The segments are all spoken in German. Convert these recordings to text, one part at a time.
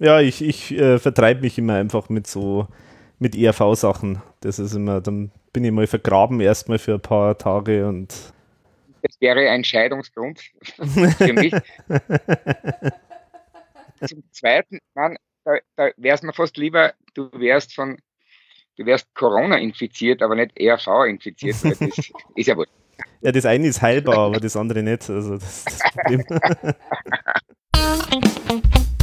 Ja, ich, ich äh, vertreibe mich immer einfach mit so, mit ERV-Sachen. Das ist immer, dann bin ich mal vergraben erstmal für ein paar Tage und. Das wäre ein Scheidungsgrund für mich. Zum Zweiten, man, da, da wäre es mir fast lieber, du wärst von, du wärst Corona infiziert, aber nicht ERV infiziert. das ist ja wohl. Ja, das eine ist heilbar, aber das andere nicht. Also das ist das Problem.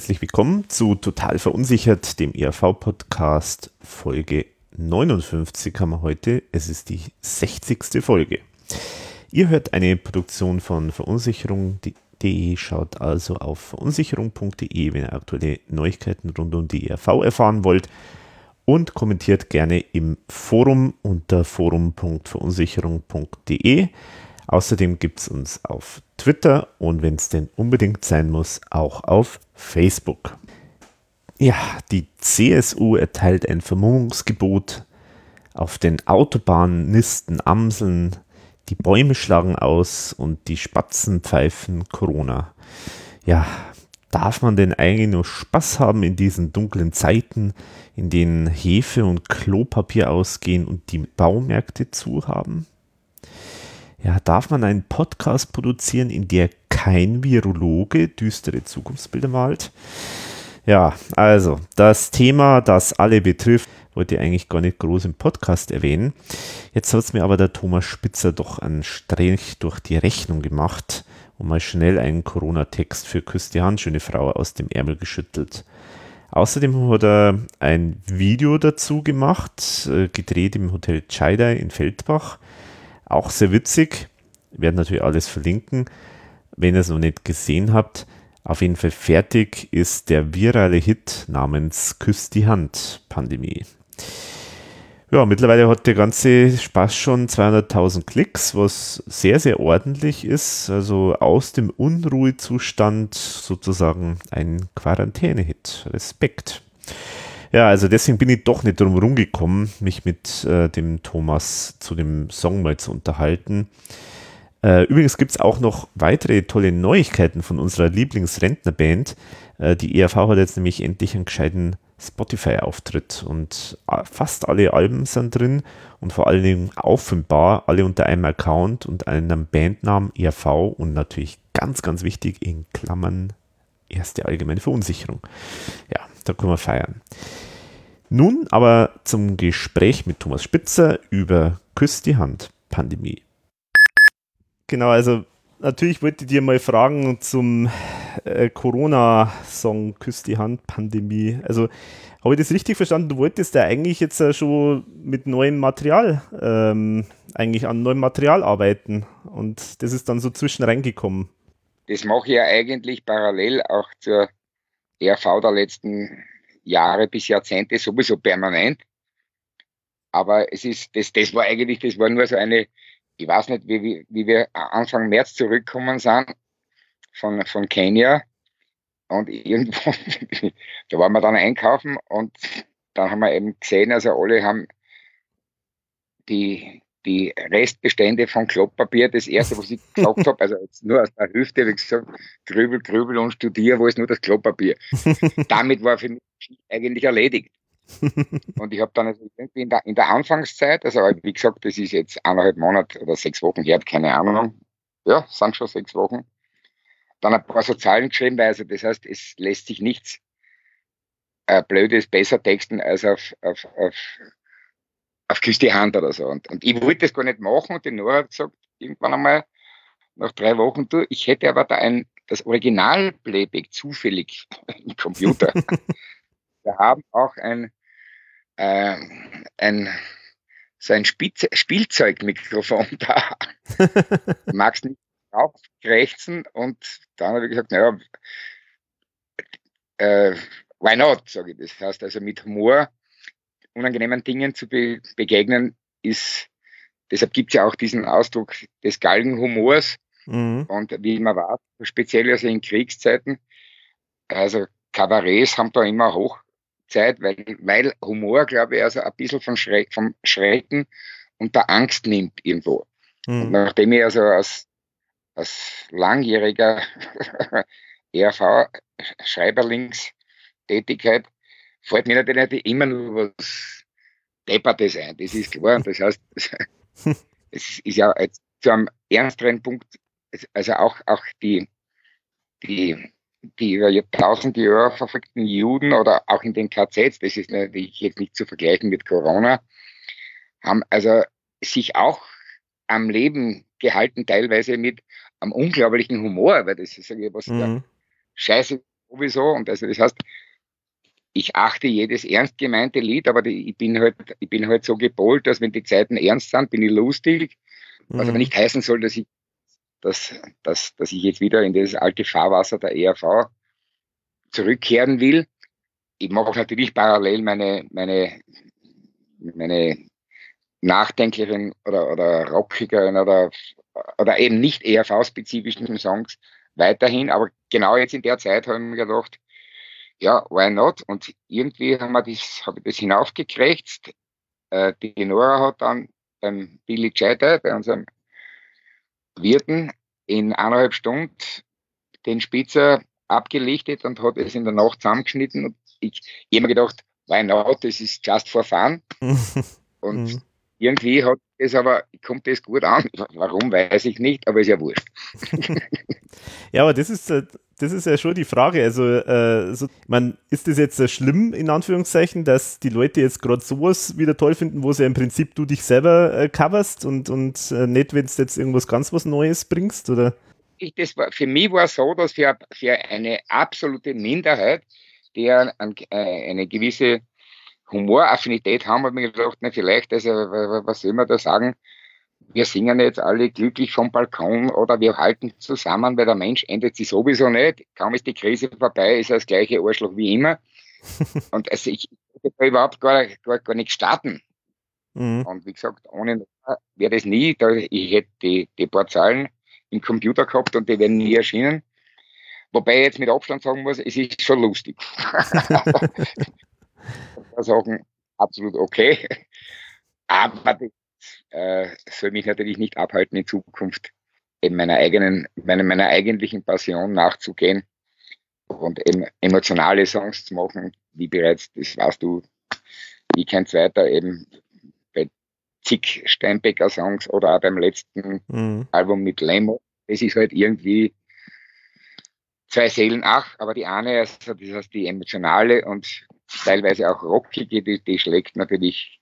Herzlich willkommen zu Total Verunsichert, dem ERV-Podcast Folge 59 haben wir heute. Es ist die 60. Folge. Ihr hört eine Produktion von verunsicherung.de, schaut also auf verunsicherung.de, wenn ihr aktuelle Neuigkeiten rund um die ERV erfahren wollt und kommentiert gerne im Forum unter forum.verunsicherung.de. Außerdem gibt es uns auf Twitter und wenn es denn unbedingt sein muss, auch auf Facebook. Ja, die CSU erteilt ein Vermummungsgebot. Auf den Autobahnen nisten Amseln, die Bäume schlagen aus und die Spatzen pfeifen Corona. Ja, darf man denn eigentlich nur Spaß haben in diesen dunklen Zeiten, in denen Hefe und Klopapier ausgehen und die Baumärkte zu haben? Ja, darf man einen Podcast produzieren, in der kein Virologe düstere Zukunftsbilder malt? Ja, also das Thema, das alle betrifft, wollte ich eigentlich gar nicht groß im Podcast erwähnen. Jetzt hat es mir aber der Thomas Spitzer doch einen Strich durch die Rechnung gemacht und mal schnell einen Corona-Text für Küss die Hand, schöne Frau, aus dem Ärmel geschüttelt. Außerdem hat er ein Video dazu gemacht, äh, gedreht im Hotel Chaidai in Feldbach auch sehr witzig. Wir werden natürlich alles verlinken. Wenn ihr es noch nicht gesehen habt, auf jeden Fall fertig ist der virale Hit namens Küss die Hand Pandemie. Ja, mittlerweile hat der ganze Spaß schon 200.000 Klicks, was sehr, sehr ordentlich ist. Also aus dem Unruhezustand sozusagen ein Quarantäne-Hit. Respekt. Ja, also deswegen bin ich doch nicht drum rumgekommen, mich mit äh, dem Thomas zu dem Song mal zu unterhalten. Äh, übrigens gibt es auch noch weitere tolle Neuigkeiten von unserer Lieblingsrentnerband. Äh, die ERV hat jetzt nämlich endlich einen gescheiten Spotify-Auftritt und äh, fast alle Alben sind drin und vor allen Dingen offenbar alle unter einem Account und einem Bandnamen ERV und natürlich ganz, ganz wichtig in Klammern erste allgemeine Verunsicherung. Ja, da können wir feiern. Nun aber zum Gespräch mit Thomas Spitzer über Küss die Hand Pandemie. Genau, also natürlich wollte ich dir mal fragen zum äh, Corona-Song Küss die Hand Pandemie. Also habe ich das richtig verstanden? Du wolltest ja eigentlich jetzt äh, schon mit neuem Material, ähm, eigentlich an neuem Material arbeiten und das ist dann so zwischen reingekommen. Das mache ich ja eigentlich parallel auch zur RV der letzten Jahre bis Jahrzehnte sowieso permanent. Aber es ist, das, das war eigentlich, das war nur so eine, ich weiß nicht, wie, wie, wir Anfang März zurückgekommen sind von, von Kenia. Und irgendwo, da waren wir dann einkaufen und dann haben wir eben gesehen, also alle haben die, die Restbestände von Klopapier, das erste, was ich gesagt habe, also jetzt nur aus der Hüfte, wie gesagt, grübel, grübel und studiere, wo ist nur das Klopapier. Damit war für mich eigentlich erledigt. und ich habe dann also irgendwie in der, in der Anfangszeit, also wie gesagt, das ist jetzt eineinhalb Monate oder sechs Wochen her, keine Ahnung, ja, sind schon sechs Wochen, dann ein paar so Zahlen geschrieben, weil also das heißt, es lässt sich nichts äh, Blödes besser texten als auf, auf, auf auf Küss die Hand oder so. Und, und ich wollte das gar nicht machen und die Nora hat gesagt, irgendwann einmal nach drei Wochen, du, ich hätte aber da ein, das Original-Playback zufällig im Computer. Wir haben auch ein, äh, ein so ein Spielzeugmikrofon da. Magst nicht aufkrächzen und dann habe ich gesagt, naja, äh, why not, sage ich. Das heißt also mit Humor unangenehmen Dingen zu be begegnen, ist deshalb gibt es ja auch diesen Ausdruck des Galgenhumors. Mhm. Und wie man weiß, speziell also in Kriegszeiten, also Kabarets haben da immer Hochzeit, weil, weil Humor, glaube ich, also ein bisschen vom, Schre vom Schrecken und der Angst nimmt irgendwo. Mhm. Und nachdem ich also als, als langjähriger ERV-Schreiberlingstätigkeit fällt mir natürlich immer nur was Deppertes ein, das ist klar. Und das heißt, es ist ja zu einem ernsteren Punkt, also auch, auch die, die, die über tausende Jahre verfolgten Juden oder auch in den KZs, das ist natürlich jetzt nicht zu vergleichen mit Corona, haben also sich auch am Leben gehalten, teilweise mit einem unglaublichen Humor, weil das ist ja was mhm. scheiße sowieso. Und also das heißt, ich achte jedes ernst gemeinte Lied, aber die, ich bin halt, ich bin halt so gepolt, dass wenn die Zeiten ernst sind, bin ich lustig. Mhm. Was aber nicht heißen soll, dass ich, dass, dass, dass ich jetzt wieder in das alte Fahrwasser der ERV zurückkehren will. Ich mache natürlich parallel meine, meine, meine nachdenklicheren oder, oder rockigeren oder, oder eben nicht ERV-spezifischen Songs weiterhin. Aber genau jetzt in der Zeit habe ich mir gedacht, ja, why not? Und irgendwie haben wir das, habe ich das hinaufgekriegt. Äh, die Nora hat dann beim Billy Cheiter, bei unserem Wirten, in eineinhalb Stunden den Spitzer abgelichtet und hat es in der Nacht zusammengeschnitten. Und ich, ich habe mir gedacht, why not? Das ist just for fun. und mhm. irgendwie hat es aber, kommt das gut an. Warum, weiß ich nicht, aber ist ja wurscht. ja, aber das ist, äh, das ist ja schon die Frage. Also, äh, so, man, ist das jetzt schlimm, in Anführungszeichen, dass die Leute jetzt gerade sowas wieder toll finden, wo sie im Prinzip du dich selber äh, coverst und, und äh, nicht, wenn du jetzt irgendwas ganz was Neues bringst? Oder? Ich, das war, für mich war es so, dass für, für eine absolute Minderheit, die ein, äh, eine gewisse Humoraffinität haben, habe ich mir gedacht, na, vielleicht, also, was soll man da sagen? Wir singen jetzt alle glücklich vom Balkon oder wir halten zusammen, weil der Mensch endet sich sowieso nicht. Kaum ist die Krise vorbei, ist er das gleiche Arschloch wie immer. und also ich würde überhaupt gar, gar, gar nicht starten. Mhm. Und wie gesagt, ohne wäre das nie, da, ich hätte die, die paar Zahlen im Computer gehabt und die wären nie erschienen. Wobei ich jetzt mit Abstand sagen muss, es ist schon lustig. Sachen absolut okay. Aber die äh, soll mich natürlich nicht abhalten, in Zukunft eben meiner eigenen, meiner, meiner eigentlichen Passion nachzugehen und eben emotionale Songs zu machen, wie bereits, das weißt du, wie kein zweiter, eben bei zig Steinbecker Songs oder auch beim letzten mhm. Album mit Lemo. Das ist halt irgendwie zwei Seelen, ach, aber die eine, also das heißt die emotionale und teilweise auch rockige, die, die schlägt natürlich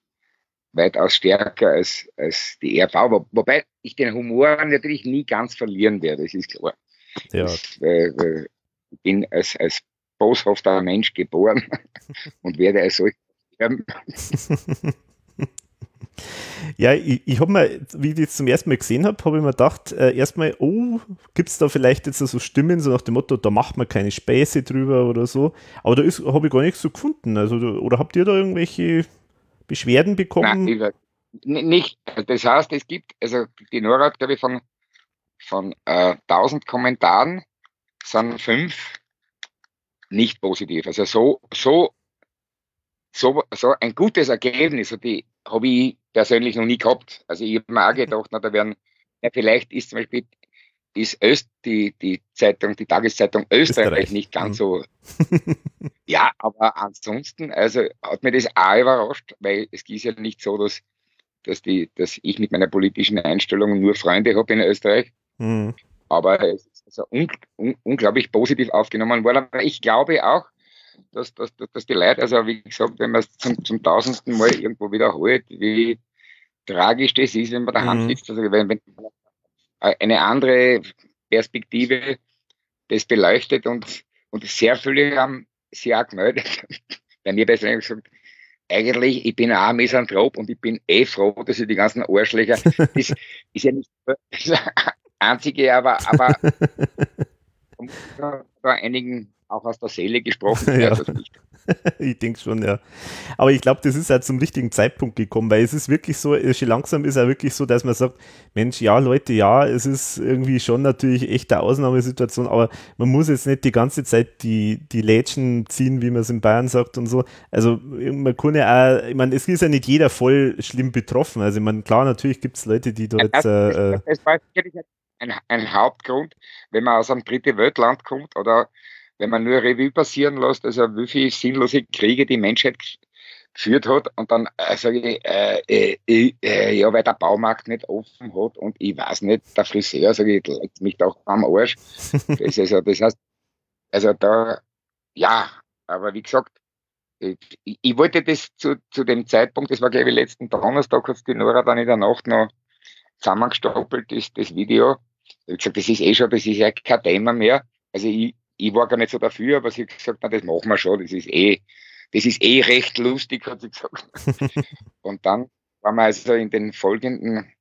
weitaus stärker als, als die ERV, wobei ich den Humor natürlich nie ganz verlieren werde, das ist klar. Ja. Das, äh, ich bin als, als boshafter Mensch geboren und werde als solch sterben. Ja, ich, ich habe mir, wie ich das zum ersten Mal gesehen habe, habe ich mir gedacht, äh, erstmal, oh, gibt es da vielleicht jetzt so Stimmen, so nach dem Motto, da macht man keine Späße drüber oder so. Aber da habe ich gar nichts so gefunden. Also, oder habt ihr da irgendwelche Beschwerden bekommen? Nein, nicht. Das heißt, es gibt, also die Nora hat, glaube ich, von, von äh, 1000 Kommentaren sind fünf nicht positiv. Also so, so, so, so ein gutes Ergebnis, habe ich persönlich noch nie gehabt. Also ich habe mir auch gedacht, na, da werden, ja, vielleicht ist zum Beispiel ist Öst, die, die Zeitung, die Tageszeitung Österreich, Österreich. nicht ganz so. ja, aber ansonsten, also hat mir das auch überrascht, weil es ist ja nicht so, dass, dass, die, dass ich mit meiner politischen Einstellung nur Freunde habe in Österreich. Mhm. Aber es ist also un, un, unglaublich positiv aufgenommen worden. Aber ich glaube auch, dass, dass, dass die Leute, also wie gesagt, wenn man es zum, zum tausendsten Mal irgendwo wiederholt, wie tragisch das ist, wenn man da mhm. sitzt. Also wenn, wenn eine andere Perspektive das beleuchtet und, und sehr viele haben sich auch gemeldet. Bei mir persönlich gesagt, eigentlich, ich bin auch ein Misanthrop und ich bin eh froh, dass ich die ganzen Arschlöcher, das ist ja nicht das einzige, aber, aber bei einigen auch aus der Seele gesprochen. Ja. ich denke schon, ja. Aber ich glaube, das ist halt zum richtigen Zeitpunkt gekommen, weil es ist wirklich so, schon langsam ist ja wirklich so, dass man sagt, Mensch, ja, Leute, ja, es ist irgendwie schon natürlich echt eine Ausnahmesituation, aber man muss jetzt nicht die ganze Zeit die, die Lädchen ziehen, wie man es in Bayern sagt und so. Also man kann ja auch, ich meine, es ist ja nicht jeder voll schlimm betroffen. Also ich meine, klar, natürlich gibt es Leute, die dort. Ja, das, äh, das, das war sicherlich ein, ein Hauptgrund, wenn man aus einem dritten Weltland kommt oder wenn man nur Revue passieren lässt, also wie viele sinnlose Kriege die Menschheit geführt hat und dann äh, sage ich, äh, äh, äh, ja, weil der Baumarkt nicht offen hat und ich weiß nicht, der Friseur, sage ich, legt mich doch am Arsch. Das, also, das heißt, also da, ja, aber wie gesagt, ich, ich wollte das zu, zu dem Zeitpunkt, das war glaube ich letzten Donnerstag, hat die Nora dann in der Nacht noch zusammengestapelt, das, das Video. Ich habe gesagt, das ist eh schon, das ist ja kein Thema mehr. Also ich, ich war gar nicht so dafür, aber sie hat gesagt, na, das machen wir schon, das ist eh, das ist eh recht lustig, hat sie gesagt. und dann waren wir also in den folgenden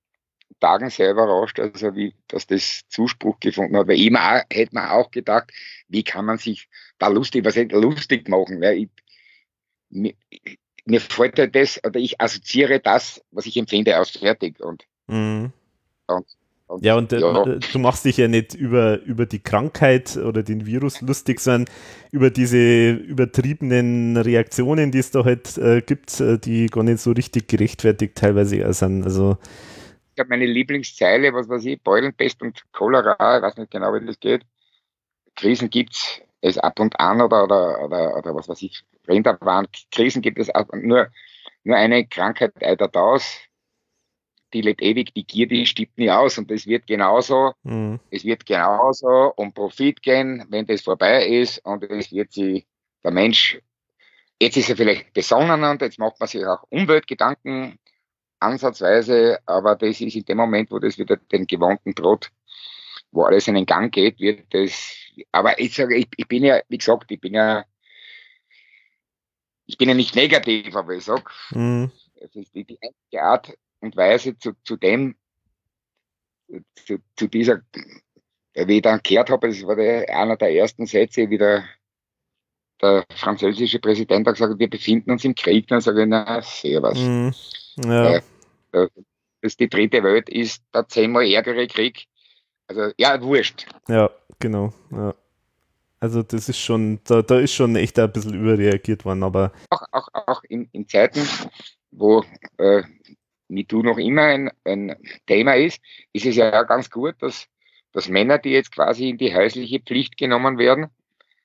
Tagen sehr überrascht, also wie, dass das Zuspruch gefunden hat. Weil immer hätte man auch gedacht, wie kann man sich da lustig, was hätte lustig machen? Weil ich, mir, mir fällt halt das, oder ich assoziiere das, was ich empfinde, aus fertig. Und, mhm. und ja, und äh, ja. du machst dich ja nicht über, über die Krankheit oder den Virus lustig, sondern über diese übertriebenen Reaktionen, die es da halt äh, gibt, äh, die gar nicht so richtig gerechtfertigt teilweise sind. Also, ich habe meine Lieblingszeile, was weiß ich, Beulenpest und Cholera, ich weiß nicht genau, wie das geht. Krisen gibt es ab und an oder, oder, oder, oder was weiß ich, Rinderwahn, Krisen gibt es ab, nur, nur eine Krankheit eitert aus die lebt ewig, die Gier, die stirbt nie aus. Und es wird genauso, mhm. es wird genauso um Profit gehen, wenn das vorbei ist. Und es wird sich der Mensch, jetzt ist er vielleicht besonnen und jetzt macht man sich auch Umweltgedanken ansatzweise, aber das ist in dem Moment, wo das wieder den gewohnten Brot, wo alles in den Gang geht, wird das, aber ich sage, ich, ich bin ja, wie gesagt, ich bin ja, ich bin ja nicht negativ, aber ich sag, mhm. es ist die einzige Art, und Weise zu, zu dem, zu, zu dieser, wie ich dann gehört habe, das war der, einer der ersten Sätze, wie der, der französische Präsident hat gesagt, wir befinden uns im Krieg, dann sage ich, na, sehr was. Mm, ja. äh, dass die dritte Welt ist der zehnmal ärgere Krieg. Also, ja, wurscht. Ja, genau. Ja. Also das ist schon, da, da ist schon echt ein bisschen überreagiert worden, aber. Auch, auch, auch in, in Zeiten, wo äh, MeToo noch immer ein, ein Thema ist, ist es ja ganz gut, dass, dass Männer, die jetzt quasi in die häusliche Pflicht genommen werden,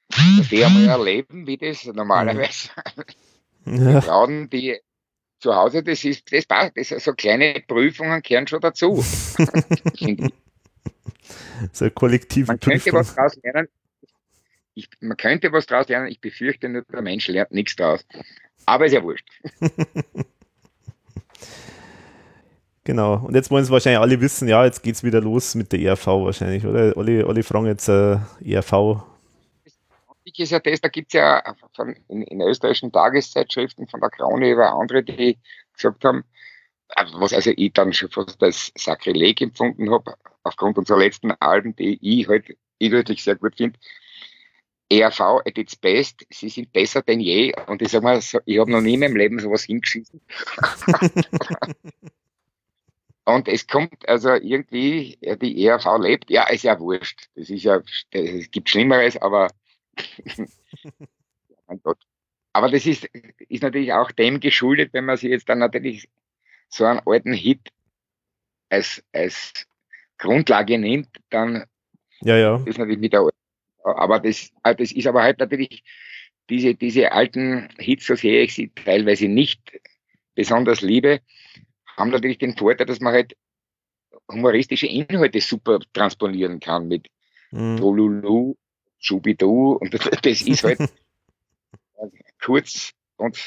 dass die einmal erleben, wie das normalerweise ja. Frauen, die zu Hause, das ist, das passt, das ist so kleine Prüfungen kehren schon dazu. so eine kollektive man könnte Prüfung. was daraus lernen. Ich, man könnte was daraus lernen, ich befürchte nur, der Mensch lernt nichts daraus. Aber ist ja wurscht. Genau. Und jetzt wollen sie wahrscheinlich alle wissen, ja, jetzt geht es wieder los mit der ERV wahrscheinlich, oder? Alle, alle fragen jetzt äh, ERV. Ist ja das, da gibt es ja von, in, in, österreichischen Tageszeitschriften von der Krone über andere, die gesagt haben, äh, was also ich dann schon fast als Sakrileg empfunden habe, aufgrund unserer letzten Alben, die ich halt inhaltlich sehr gut finde. ERV at its best, sie sind besser denn je. Und ich sag mal, ich habe noch nie in meinem Leben sowas hingeschissen. Und es kommt also irgendwie, die ERV lebt, ja, ist ja wurscht. Das ist ja, es gibt Schlimmeres, aber mein Gott. Aber das ist, ist natürlich auch dem geschuldet, wenn man sich jetzt dann natürlich so einen alten Hit als, als Grundlage nimmt, dann ja, ja. ist natürlich mit der, aber das, das ist aber halt natürlich, diese, diese alten Hits, so sehe ich sie teilweise nicht besonders liebe, haben natürlich den Vorteil, dass man halt humoristische Inhalte super transponieren kann mit mhm. Tolulu, Schubidu und das, das ist halt kurz und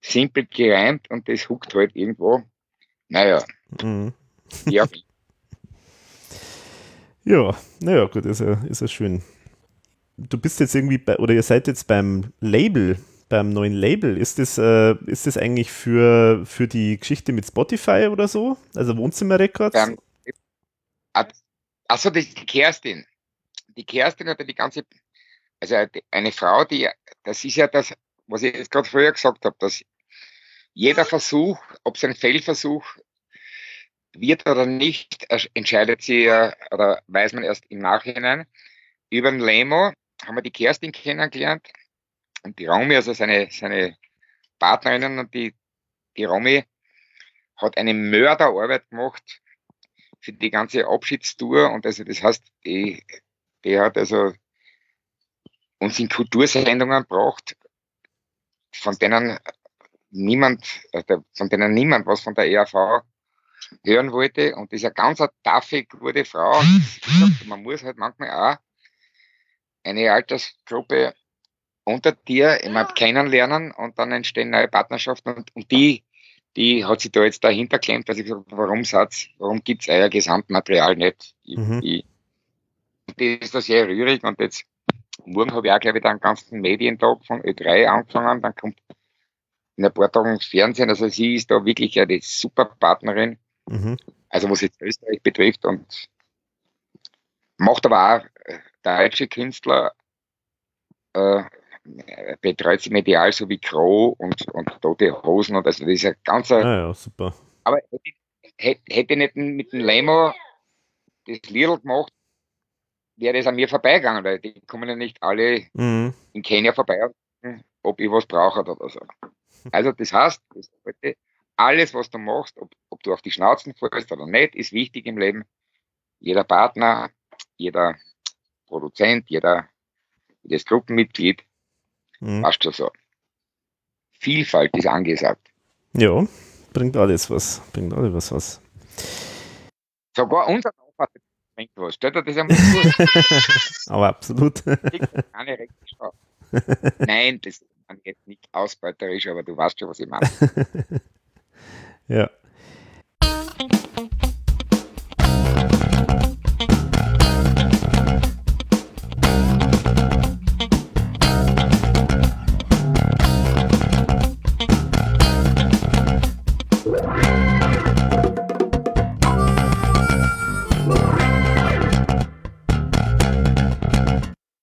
simpel gereimt und das huckt halt irgendwo. Naja. Mhm. Ja. ja, naja, gut, ist ja, ist ja schön. Du bist jetzt irgendwie bei, oder ihr seid jetzt beim Label beim neuen Label, ist das, äh, ist das eigentlich für, für die Geschichte mit Spotify oder so? Also Wohnzimmer Records? Ähm, achso, die Kerstin. Die Kerstin hat ja die ganze, also eine Frau, die, das ist ja das, was ich jetzt gerade früher gesagt habe, dass jeder Versuch, ob es ein Fehlversuch wird oder nicht, entscheidet sich oder weiß man erst im Nachhinein. Über den Lemo haben wir die Kerstin kennengelernt und die Romy, also seine, seine Partnerinnen und die, die Romy hat eine Mörderarbeit gemacht für die ganze Abschiedstour und also das heißt, die, die hat also uns in Kultursendungen gebracht, von denen niemand, also von denen niemand was von der ERV hören wollte. Und das ist eine ganz taffe, gute Frau. man muss halt manchmal auch eine Altersgruppe unter dir immer kennenlernen und dann entstehen neue Partnerschaften und, und die, die hat sich da jetzt dahinter klemmt, dass ich gesagt warum Satz, warum gibt's euer Gesamtmaterial nicht? Ich, mhm. ich, das ist da sehr rührig und jetzt morgen habe ich auch, glaube ich, den ganzen Medientag von Ö3 angefangen, dann kommt in ein paar Tagen Fernsehen, also sie ist da wirklich eine super Partnerin, mhm. also was jetzt Österreich betrifft und macht aber auch äh, deutsche Künstler, äh, betreut sie medial so wie Crow und, und Tote Hosen und also das ist ja ganz ah, ja, super. Aber hätte, hätte nicht mit dem Lemo das Lidl gemacht, wäre das an mir vorbeigegangen, weil die kommen ja nicht alle mhm. in Kenia vorbei, ob ich was brauche oder so. Also das heißt, das alles, was du machst, ob, ob du auf die Schnauzen fällst oder nicht, ist wichtig im Leben. Jeder Partner, jeder Produzent, jeder, jedes Gruppenmitglied, mhm. passt schon so. Vielfalt ist angesagt. Ja, bringt alles was. Bringt alles was. Sogar unser Aufwand bringt was. Stellt dir das einmal vor. Aber absolut. Nein, das jetzt nicht ausbeuterisch, aber du weißt schon, was ich meine. ja.